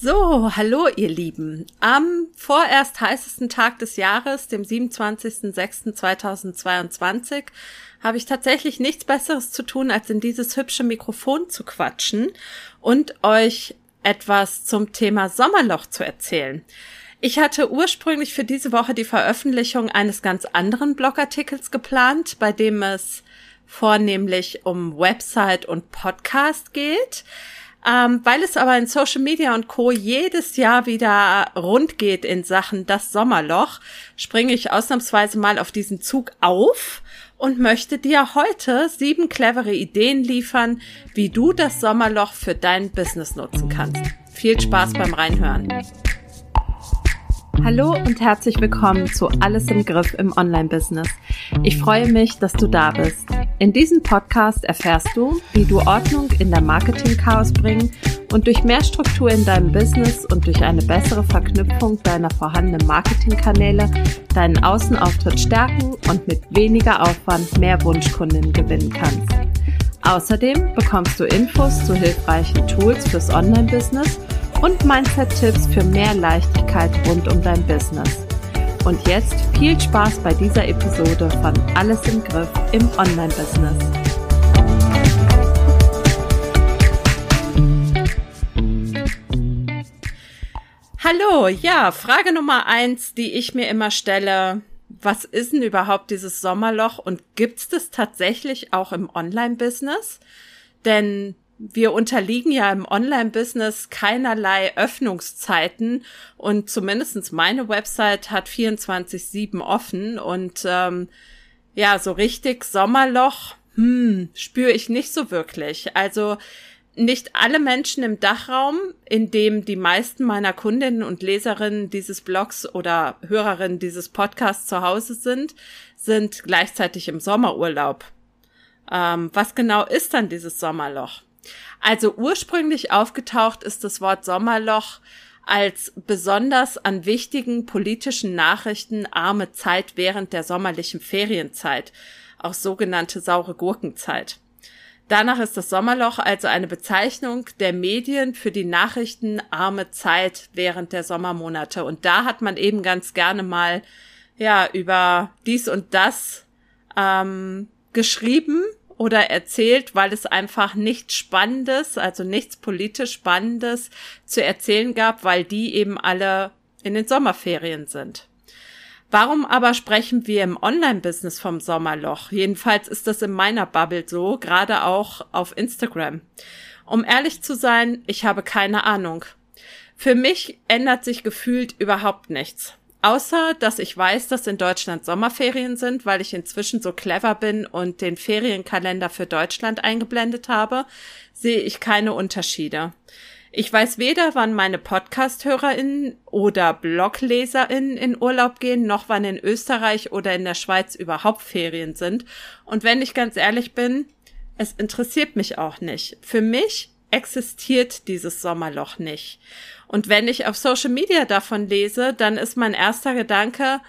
So, hallo ihr Lieben. Am vorerst heißesten Tag des Jahres, dem 27.06.2022, habe ich tatsächlich nichts Besseres zu tun, als in dieses hübsche Mikrofon zu quatschen und euch etwas zum Thema Sommerloch zu erzählen. Ich hatte ursprünglich für diese Woche die Veröffentlichung eines ganz anderen Blogartikels geplant, bei dem es vornehmlich um Website und Podcast geht. Ähm, weil es aber in Social Media und Co. jedes Jahr wieder rund geht in Sachen das Sommerloch, springe ich ausnahmsweise mal auf diesen Zug auf und möchte dir heute sieben clevere Ideen liefern, wie du das Sommerloch für dein Business nutzen kannst. Viel Spaß beim Reinhören. Hallo und herzlich willkommen zu Alles im Griff im Online-Business. Ich freue mich, dass du da bist. In diesem Podcast erfährst du, wie du Ordnung in der Marketing-Chaos bringen und durch mehr Struktur in deinem Business und durch eine bessere Verknüpfung deiner vorhandenen Marketingkanäle deinen Außenauftritt stärken und mit weniger Aufwand mehr Wunschkunden gewinnen kannst. Außerdem bekommst du Infos zu hilfreichen Tools fürs Online-Business und Mindset-Tipps für mehr Leichtigkeit rund um dein Business. Und jetzt viel Spaß bei dieser Episode von Alles im Griff im Online-Business. Hallo, ja, Frage Nummer eins, die ich mir immer stelle. Was ist denn überhaupt dieses Sommerloch und gibt es das tatsächlich auch im Online-Business? Denn wir unterliegen ja im Online-Business keinerlei Öffnungszeiten und zumindestens meine Website hat 24-7 offen und ähm, ja, so richtig Sommerloch, hm, spüre ich nicht so wirklich. Also nicht alle Menschen im Dachraum, in dem die meisten meiner Kundinnen und Leserinnen dieses Blogs oder Hörerinnen dieses Podcasts zu Hause sind, sind gleichzeitig im Sommerurlaub. Ähm, was genau ist dann dieses Sommerloch? Also ursprünglich aufgetaucht ist das Wort Sommerloch als besonders an wichtigen politischen Nachrichten arme Zeit während der sommerlichen Ferienzeit, auch sogenannte saure Gurkenzeit. Danach ist das Sommerloch also eine Bezeichnung der Medien für die nachrichtenarme Zeit während der Sommermonate. Und da hat man eben ganz gerne mal ja über dies und das ähm, geschrieben oder erzählt, weil es einfach nichts Spannendes, also nichts politisch Spannendes zu erzählen gab, weil die eben alle in den Sommerferien sind. Warum aber sprechen wir im Online-Business vom Sommerloch? Jedenfalls ist das in meiner Bubble so, gerade auch auf Instagram. Um ehrlich zu sein, ich habe keine Ahnung. Für mich ändert sich gefühlt überhaupt nichts. Außer, dass ich weiß, dass in Deutschland Sommerferien sind, weil ich inzwischen so clever bin und den Ferienkalender für Deutschland eingeblendet habe, sehe ich keine Unterschiede. Ich weiß weder, wann meine Podcast-HörerInnen oder BlogleserInnen in Urlaub gehen, noch wann in Österreich oder in der Schweiz überhaupt Ferien sind. Und wenn ich ganz ehrlich bin, es interessiert mich auch nicht. Für mich existiert dieses Sommerloch nicht. Und wenn ich auf Social Media davon lese, dann ist mein erster Gedanke,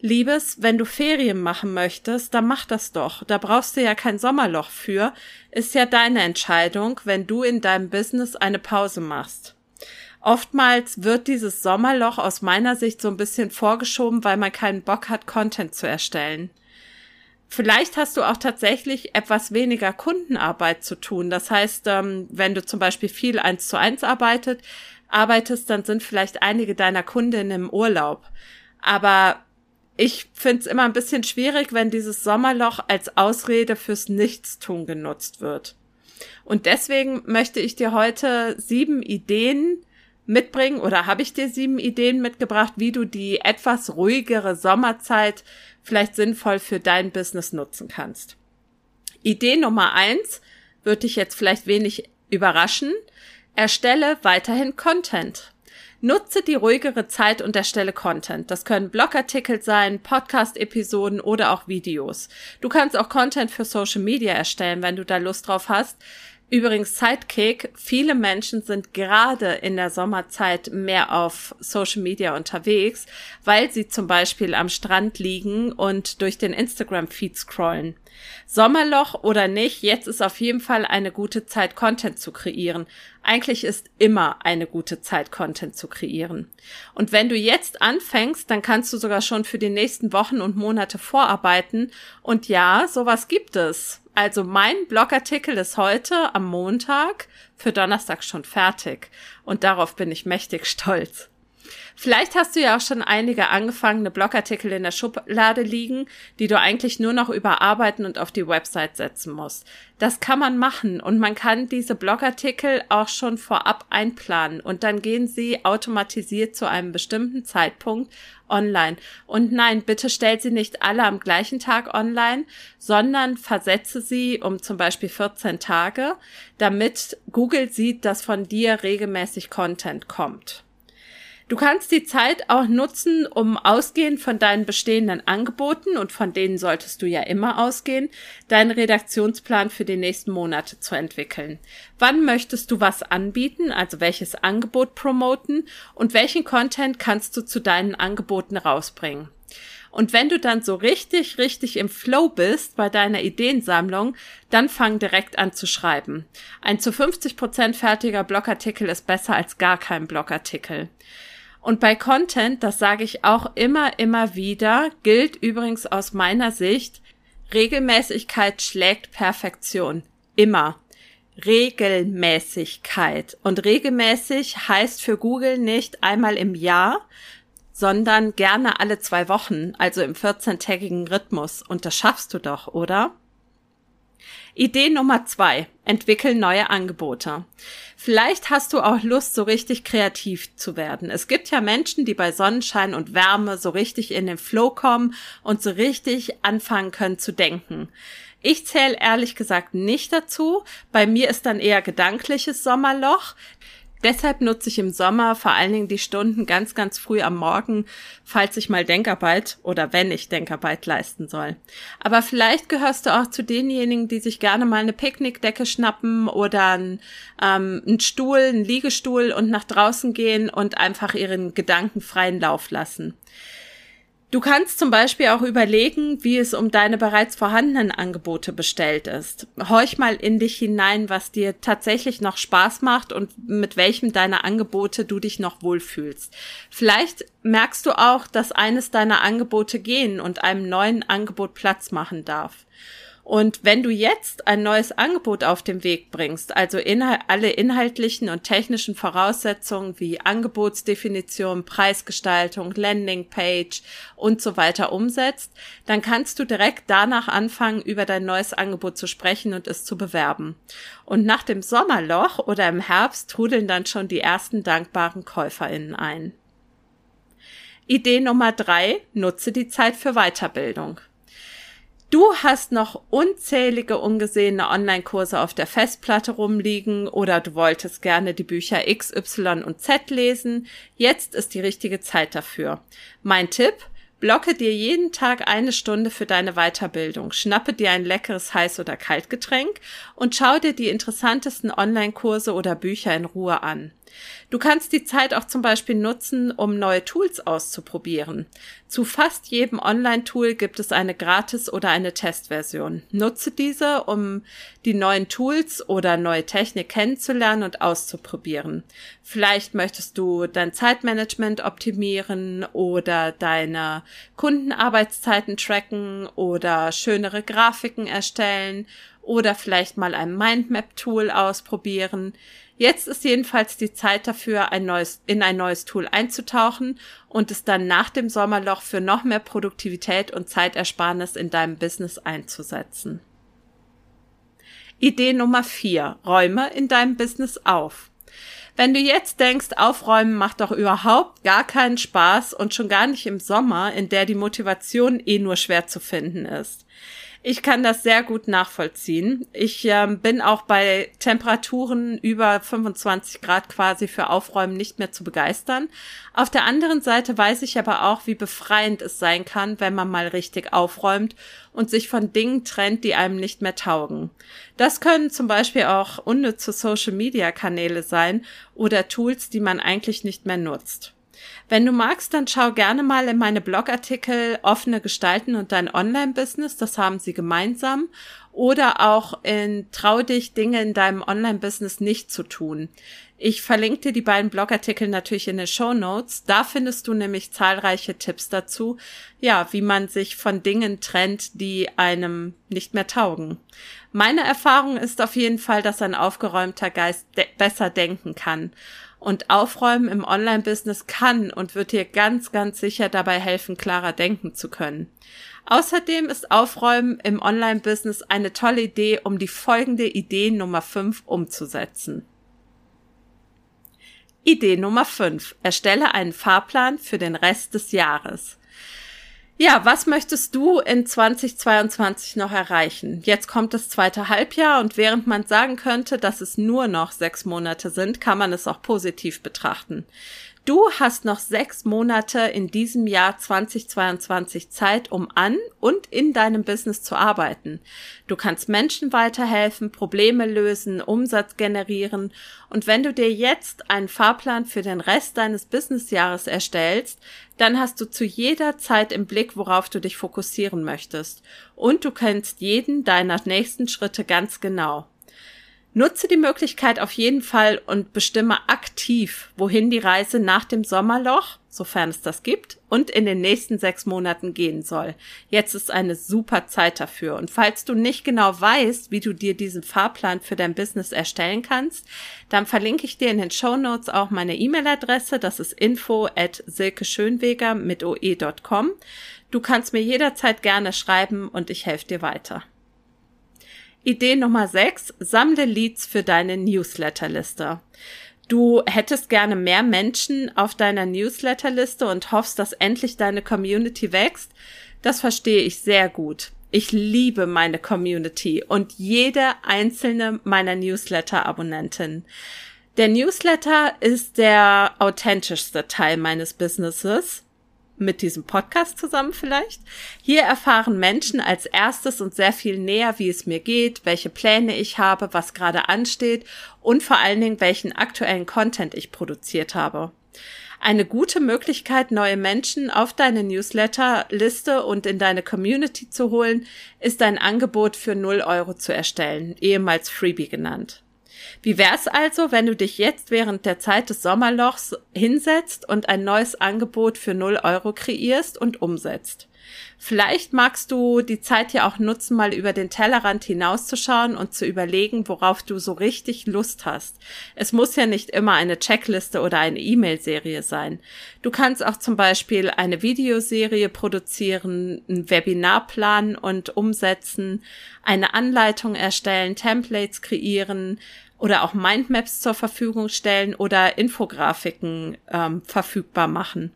Liebes, wenn du Ferien machen möchtest, dann mach das doch. Da brauchst du ja kein Sommerloch für. Ist ja deine Entscheidung, wenn du in deinem Business eine Pause machst. Oftmals wird dieses Sommerloch aus meiner Sicht so ein bisschen vorgeschoben, weil man keinen Bock hat, Content zu erstellen. Vielleicht hast du auch tatsächlich etwas weniger Kundenarbeit zu tun. Das heißt, ähm, wenn du zum Beispiel viel eins zu eins arbeitet, arbeitest, dann sind vielleicht einige deiner Kundinnen im Urlaub. Aber ich finde es immer ein bisschen schwierig, wenn dieses Sommerloch als Ausrede fürs Nichtstun genutzt wird. Und deswegen möchte ich dir heute sieben Ideen mitbringen oder habe ich dir sieben Ideen mitgebracht, wie du die etwas ruhigere Sommerzeit vielleicht sinnvoll für dein Business nutzen kannst. Idee Nummer eins wird dich jetzt vielleicht wenig überraschen. Erstelle weiterhin Content. Nutze die ruhigere Zeit und erstelle Content. Das können Blogartikel sein, Podcast-Episoden oder auch Videos. Du kannst auch Content für Social Media erstellen, wenn du da Lust drauf hast. Übrigens Sidekick, viele Menschen sind gerade in der Sommerzeit mehr auf Social Media unterwegs, weil sie zum Beispiel am Strand liegen und durch den Instagram-Feed scrollen. Sommerloch oder nicht, jetzt ist auf jeden Fall eine gute Zeit, Content zu kreieren. Eigentlich ist immer eine gute Zeit, Content zu kreieren. Und wenn du jetzt anfängst, dann kannst du sogar schon für die nächsten Wochen und Monate vorarbeiten. Und ja, sowas gibt es. Also mein Blogartikel ist heute am Montag für Donnerstag schon fertig. Und darauf bin ich mächtig stolz. Vielleicht hast du ja auch schon einige angefangene Blogartikel in der Schublade liegen, die du eigentlich nur noch überarbeiten und auf die Website setzen musst. Das kann man machen und man kann diese Blogartikel auch schon vorab einplanen und dann gehen sie automatisiert zu einem bestimmten Zeitpunkt online. Und nein, bitte stell sie nicht alle am gleichen Tag online, sondern versetze sie um zum Beispiel 14 Tage, damit Google sieht, dass von dir regelmäßig Content kommt. Du kannst die Zeit auch nutzen, um ausgehend von deinen bestehenden Angeboten, und von denen solltest du ja immer ausgehen, deinen Redaktionsplan für die nächsten Monate zu entwickeln. Wann möchtest du was anbieten, also welches Angebot promoten und welchen Content kannst du zu deinen Angeboten rausbringen? Und wenn du dann so richtig, richtig im Flow bist bei deiner Ideensammlung, dann fang direkt an zu schreiben. Ein zu 50 Prozent fertiger Blogartikel ist besser als gar kein Blogartikel. Und bei Content, das sage ich auch immer, immer wieder, gilt übrigens aus meiner Sicht, Regelmäßigkeit schlägt Perfektion. Immer. Regelmäßigkeit. Und regelmäßig heißt für Google nicht einmal im Jahr, sondern gerne alle zwei Wochen, also im 14-tägigen Rhythmus. Und das schaffst du doch, oder? Idee Nummer zwei. Entwickeln neue Angebote. Vielleicht hast du auch Lust, so richtig kreativ zu werden. Es gibt ja Menschen, die bei Sonnenschein und Wärme so richtig in den Flow kommen und so richtig anfangen können zu denken. Ich zähle ehrlich gesagt nicht dazu. Bei mir ist dann eher gedankliches Sommerloch. Deshalb nutze ich im Sommer vor allen Dingen die Stunden ganz, ganz früh am Morgen, falls ich mal Denkarbeit oder wenn ich Denkarbeit leisten soll. Aber vielleicht gehörst du auch zu denjenigen, die sich gerne mal eine Picknickdecke schnappen oder einen, ähm, einen Stuhl, einen Liegestuhl und nach draußen gehen und einfach ihren Gedanken freien Lauf lassen. Du kannst zum Beispiel auch überlegen, wie es um deine bereits vorhandenen Angebote bestellt ist. Horch mal in dich hinein, was dir tatsächlich noch Spaß macht und mit welchem deiner Angebote du dich noch wohlfühlst. Vielleicht merkst du auch, dass eines deiner Angebote gehen und einem neuen Angebot Platz machen darf. Und wenn du jetzt ein neues Angebot auf den Weg bringst, also inhal alle inhaltlichen und technischen Voraussetzungen wie Angebotsdefinition, Preisgestaltung, Landingpage und so weiter umsetzt, dann kannst du direkt danach anfangen, über dein neues Angebot zu sprechen und es zu bewerben. Und nach dem Sommerloch oder im Herbst trudeln dann schon die ersten dankbaren KäuferInnen ein. Idee Nummer drei, nutze die Zeit für Weiterbildung. Du hast noch unzählige ungesehene Online-Kurse auf der Festplatte rumliegen oder du wolltest gerne die Bücher X, Y und Z lesen. Jetzt ist die richtige Zeit dafür. Mein Tipp, Blocke dir jeden Tag eine Stunde für deine Weiterbildung, schnappe dir ein leckeres Heiß- oder Kaltgetränk und schau dir die interessantesten Online-Kurse oder Bücher in Ruhe an. Du kannst die Zeit auch zum Beispiel nutzen, um neue Tools auszuprobieren. Zu fast jedem Online-Tool gibt es eine Gratis- oder eine Testversion. Nutze diese, um die neuen Tools oder neue Technik kennenzulernen und auszuprobieren. Vielleicht möchtest du dein Zeitmanagement optimieren oder deine Kundenarbeitszeiten tracken oder schönere Grafiken erstellen oder vielleicht mal ein Mindmap-Tool ausprobieren. Jetzt ist jedenfalls die Zeit dafür, ein neues, in ein neues Tool einzutauchen und es dann nach dem Sommerloch für noch mehr Produktivität und Zeitersparnis in deinem Business einzusetzen. Idee Nummer vier: Räume in deinem Business auf. Wenn du jetzt denkst, aufräumen macht doch überhaupt gar keinen Spaß und schon gar nicht im Sommer, in der die Motivation eh nur schwer zu finden ist. Ich kann das sehr gut nachvollziehen. Ich äh, bin auch bei Temperaturen über 25 Grad quasi für Aufräumen nicht mehr zu begeistern. Auf der anderen Seite weiß ich aber auch, wie befreiend es sein kann, wenn man mal richtig aufräumt und sich von Dingen trennt, die einem nicht mehr taugen. Das können zum Beispiel auch unnütze Social-Media-Kanäle sein oder Tools, die man eigentlich nicht mehr nutzt. Wenn du magst, dann schau gerne mal in meine Blogartikel Offene Gestalten und dein Online-Business. Das haben sie gemeinsam. Oder auch in Trau dich, Dinge in deinem Online-Business nicht zu tun. Ich verlinke dir die beiden Blogartikel natürlich in den Show Notes. Da findest du nämlich zahlreiche Tipps dazu, ja, wie man sich von Dingen trennt, die einem nicht mehr taugen. Meine Erfahrung ist auf jeden Fall, dass ein aufgeräumter Geist de besser denken kann. Und Aufräumen im Online-Business kann und wird dir ganz, ganz sicher dabei helfen, klarer denken zu können. Außerdem ist Aufräumen im Online-Business eine tolle Idee, um die folgende Idee Nummer 5 umzusetzen. Idee Nummer 5. Erstelle einen Fahrplan für den Rest des Jahres. Ja, was möchtest du in 2022 noch erreichen? Jetzt kommt das zweite Halbjahr und während man sagen könnte, dass es nur noch sechs Monate sind, kann man es auch positiv betrachten. Du hast noch sechs Monate in diesem Jahr 2022 Zeit, um an und in deinem Business zu arbeiten. Du kannst Menschen weiterhelfen, Probleme lösen, Umsatz generieren und wenn du dir jetzt einen Fahrplan für den Rest deines Businessjahres erstellst, dann hast du zu jeder Zeit im Blick, worauf du dich fokussieren möchtest und du kennst jeden deiner nächsten Schritte ganz genau. Nutze die Möglichkeit auf jeden Fall und bestimme aktiv, wohin die Reise nach dem Sommerloch, sofern es das gibt, und in den nächsten sechs Monaten gehen soll. Jetzt ist eine super Zeit dafür. Und falls du nicht genau weißt, wie du dir diesen Fahrplan für dein Business erstellen kannst, dann verlinke ich dir in den Show Notes auch meine E-Mail-Adresse. Das ist info at silkeschönweger mit oe.com. Du kannst mir jederzeit gerne schreiben und ich helfe dir weiter. Idee Nummer 6. Sammle Leads für deine Newsletterliste. Du hättest gerne mehr Menschen auf deiner Newsletterliste und hoffst, dass endlich deine Community wächst. Das verstehe ich sehr gut. Ich liebe meine Community und jede einzelne meiner Newsletter-Abonnenten. Der Newsletter ist der authentischste Teil meines Businesses mit diesem Podcast zusammen vielleicht. Hier erfahren Menschen als erstes und sehr viel näher, wie es mir geht, welche Pläne ich habe, was gerade ansteht und vor allen Dingen, welchen aktuellen Content ich produziert habe. Eine gute Möglichkeit, neue Menschen auf deine Newsletter-Liste und in deine Community zu holen, ist ein Angebot für 0 Euro zu erstellen, ehemals Freebie genannt. Wie wär's also, wenn du dich jetzt während der Zeit des Sommerlochs hinsetzt und ein neues Angebot für 0 Euro kreierst und umsetzt? Vielleicht magst du die Zeit ja auch nutzen, mal über den Tellerrand hinauszuschauen und zu überlegen, worauf du so richtig Lust hast. Es muss ja nicht immer eine Checkliste oder eine E-Mail-Serie sein. Du kannst auch zum Beispiel eine Videoserie produzieren, ein Webinar planen und umsetzen, eine Anleitung erstellen, Templates kreieren, oder auch Mindmaps zur Verfügung stellen oder Infografiken ähm, verfügbar machen.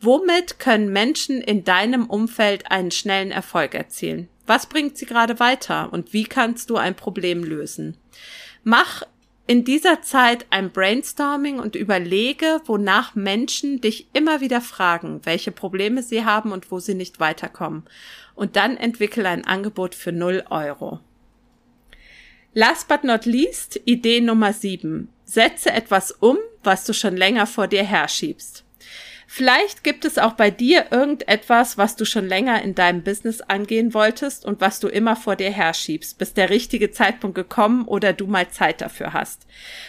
Womit können Menschen in deinem Umfeld einen schnellen Erfolg erzielen? Was bringt sie gerade weiter und wie kannst du ein Problem lösen? Mach in dieser Zeit ein Brainstorming und überlege, wonach Menschen dich immer wieder fragen, welche Probleme sie haben und wo sie nicht weiterkommen. Und dann entwickle ein Angebot für 0 Euro. Last but not least, Idee Nummer 7. Setze etwas um, was du schon länger vor dir herschiebst. Vielleicht gibt es auch bei dir irgendetwas, was du schon länger in deinem Business angehen wolltest und was du immer vor dir herschiebst, bis der richtige Zeitpunkt gekommen oder du mal Zeit dafür hast.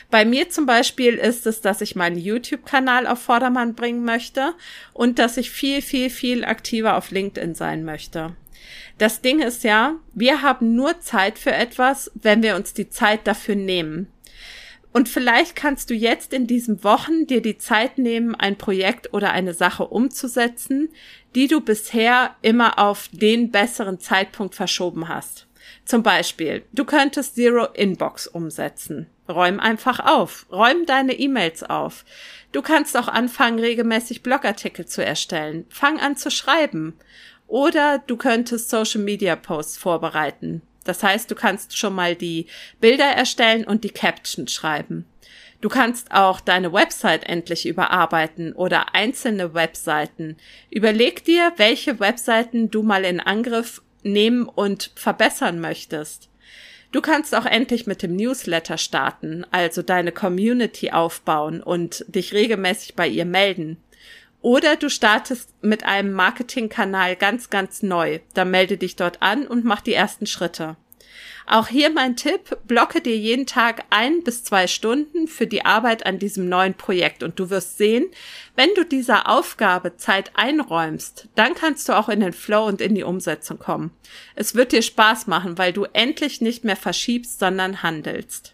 Bei mir zum Beispiel ist es, dass ich meinen YouTube-Kanal auf Vordermann bringen möchte und dass ich viel, viel, viel aktiver auf LinkedIn sein möchte. Das Ding ist ja, wir haben nur Zeit für etwas, wenn wir uns die Zeit dafür nehmen. Und vielleicht kannst du jetzt in diesen Wochen dir die Zeit nehmen, ein Projekt oder eine Sache umzusetzen, die du bisher immer auf den besseren Zeitpunkt verschoben hast. Zum Beispiel, du könntest Zero Inbox umsetzen. Räum einfach auf. Räum deine E-Mails auf. Du kannst auch anfangen, regelmäßig Blogartikel zu erstellen. Fang an zu schreiben. Oder du könntest Social Media Posts vorbereiten. Das heißt, du kannst schon mal die Bilder erstellen und die Caption schreiben. Du kannst auch deine Website endlich überarbeiten oder einzelne Webseiten. Überleg dir, welche Webseiten du mal in Angriff nehmen und verbessern möchtest. Du kannst auch endlich mit dem Newsletter starten, also deine Community aufbauen und dich regelmäßig bei ihr melden. Oder du startest mit einem Marketingkanal ganz, ganz neu. Dann melde dich dort an und mach die ersten Schritte. Auch hier mein Tipp, blocke dir jeden Tag ein bis zwei Stunden für die Arbeit an diesem neuen Projekt und du wirst sehen, wenn du dieser Aufgabe Zeit einräumst, dann kannst du auch in den Flow und in die Umsetzung kommen. Es wird dir Spaß machen, weil du endlich nicht mehr verschiebst, sondern handelst.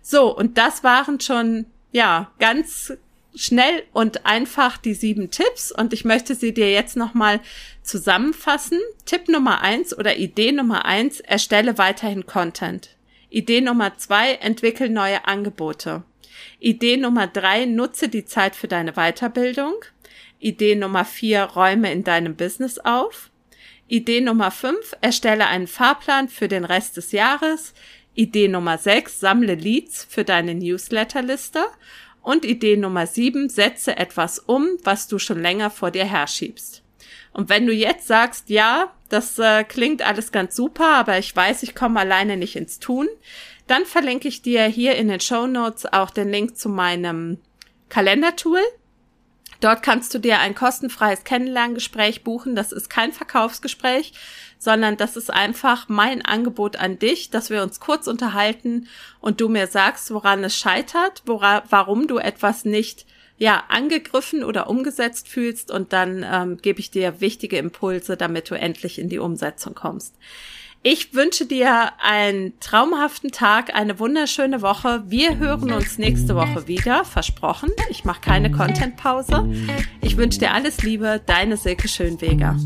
So, und das waren schon, ja, ganz schnell und einfach die sieben Tipps und ich möchte sie dir jetzt nochmal zusammenfassen. Tipp Nummer eins oder Idee Nummer eins, erstelle weiterhin Content. Idee Nummer zwei, entwickel neue Angebote. Idee Nummer drei, nutze die Zeit für deine Weiterbildung. Idee Nummer vier, räume in deinem Business auf. Idee Nummer fünf, erstelle einen Fahrplan für den Rest des Jahres. Idee Nummer sechs, sammle Leads für deine Newsletterliste. Und Idee Nummer sieben, setze etwas um, was du schon länger vor dir herschiebst. Und wenn du jetzt sagst, ja, das äh, klingt alles ganz super, aber ich weiß, ich komme alleine nicht ins Tun, dann verlinke ich dir hier in den Show Notes auch den Link zu meinem Kalendertool. Dort kannst du dir ein kostenfreies Kennenlerngespräch buchen. Das ist kein Verkaufsgespräch, sondern das ist einfach mein Angebot an dich, dass wir uns kurz unterhalten und du mir sagst, woran es scheitert, wora, warum du etwas nicht ja angegriffen oder umgesetzt fühlst und dann ähm, gebe ich dir wichtige Impulse, damit du endlich in die Umsetzung kommst. Ich wünsche dir einen traumhaften Tag, eine wunderschöne Woche. Wir hören uns nächste Woche wieder, versprochen. Ich mache keine Content-Pause. Ich wünsche dir alles Liebe, deine Silke Schönweger.